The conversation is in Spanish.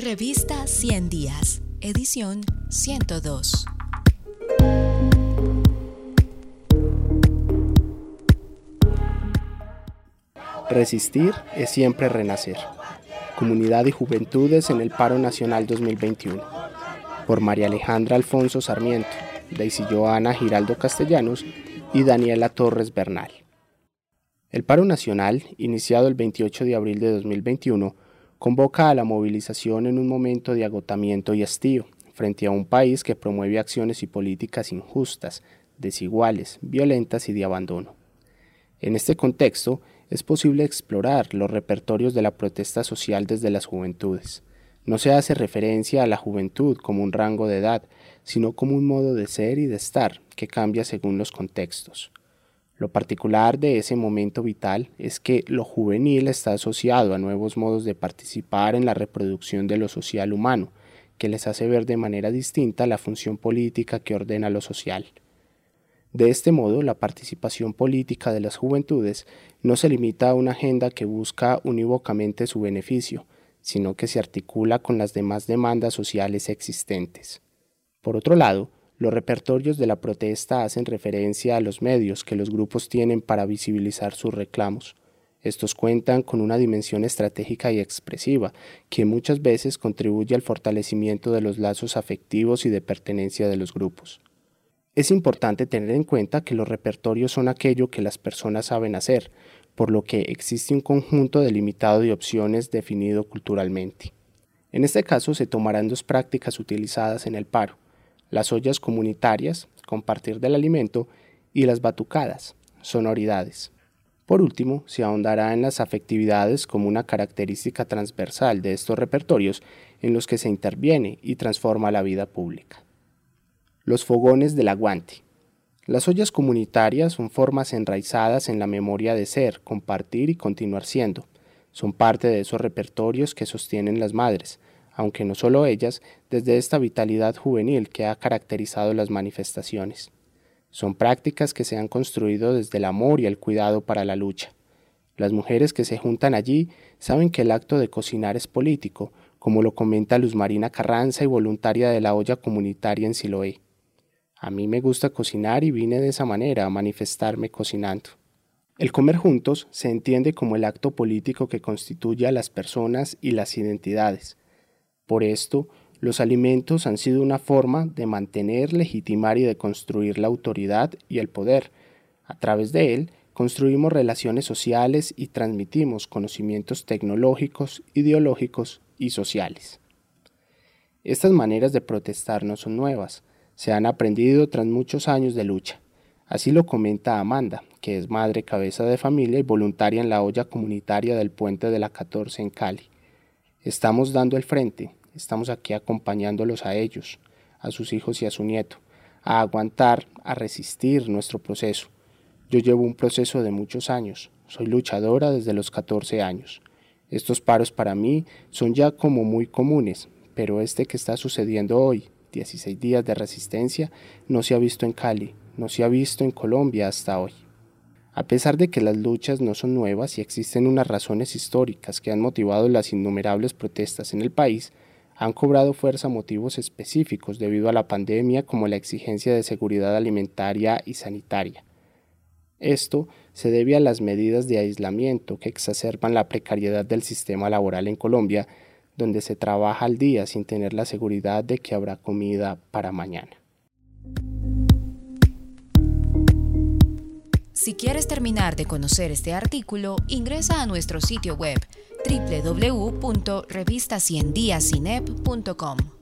Revista 100 Días, edición 102. Resistir es siempre renacer. Comunidad y Juventudes en el Paro Nacional 2021. Por María Alejandra Alfonso Sarmiento, Daisy Joana Giraldo Castellanos y Daniela Torres Bernal. El paro nacional, iniciado el 28 de abril de 2021, convoca a la movilización en un momento de agotamiento y hastío frente a un país que promueve acciones y políticas injustas, desiguales, violentas y de abandono. En este contexto, es posible explorar los repertorios de la protesta social desde las juventudes. No se hace referencia a la juventud como un rango de edad, sino como un modo de ser y de estar que cambia según los contextos. Lo particular de ese momento vital es que lo juvenil está asociado a nuevos modos de participar en la reproducción de lo social humano, que les hace ver de manera distinta la función política que ordena lo social. De este modo, la participación política de las juventudes no se limita a una agenda que busca unívocamente su beneficio, sino que se articula con las demás demandas sociales existentes. Por otro lado, los repertorios de la protesta hacen referencia a los medios que los grupos tienen para visibilizar sus reclamos. Estos cuentan con una dimensión estratégica y expresiva, que muchas veces contribuye al fortalecimiento de los lazos afectivos y de pertenencia de los grupos. Es importante tener en cuenta que los repertorios son aquello que las personas saben hacer, por lo que existe un conjunto delimitado de opciones definido culturalmente. En este caso se tomarán dos prácticas utilizadas en el paro, las ollas comunitarias, compartir del alimento, y las batucadas, sonoridades. Por último, se ahondará en las afectividades como una característica transversal de estos repertorios en los que se interviene y transforma la vida pública. Los fogones del aguante. Las ollas comunitarias son formas enraizadas en la memoria de ser, compartir y continuar siendo. Son parte de esos repertorios que sostienen las madres, aunque no solo ellas, desde esta vitalidad juvenil que ha caracterizado las manifestaciones. Son prácticas que se han construido desde el amor y el cuidado para la lucha. Las mujeres que se juntan allí saben que el acto de cocinar es político, como lo comenta Luz Marina Carranza y voluntaria de la olla comunitaria en Siloé. A mí me gusta cocinar y vine de esa manera a manifestarme cocinando. El comer juntos se entiende como el acto político que constituye a las personas y las identidades, por esto, los alimentos han sido una forma de mantener, legitimar y de construir la autoridad y el poder. A través de él, construimos relaciones sociales y transmitimos conocimientos tecnológicos, ideológicos y sociales. Estas maneras de protestar no son nuevas, se han aprendido tras muchos años de lucha. Así lo comenta Amanda, que es madre cabeza de familia y voluntaria en la olla comunitaria del puente de la 14 en Cali. Estamos dando el frente, Estamos aquí acompañándolos a ellos, a sus hijos y a su nieto, a aguantar, a resistir nuestro proceso. Yo llevo un proceso de muchos años, soy luchadora desde los 14 años. Estos paros para mí son ya como muy comunes, pero este que está sucediendo hoy, 16 días de resistencia, no se ha visto en Cali, no se ha visto en Colombia hasta hoy. A pesar de que las luchas no son nuevas y existen unas razones históricas que han motivado las innumerables protestas en el país, han cobrado fuerza motivos específicos debido a la pandemia como la exigencia de seguridad alimentaria y sanitaria. Esto se debe a las medidas de aislamiento que exacerban la precariedad del sistema laboral en Colombia, donde se trabaja al día sin tener la seguridad de que habrá comida para mañana. Si quieres terminar de conocer este artículo, ingresa a nuestro sitio web www.revistaciendiasinep.com.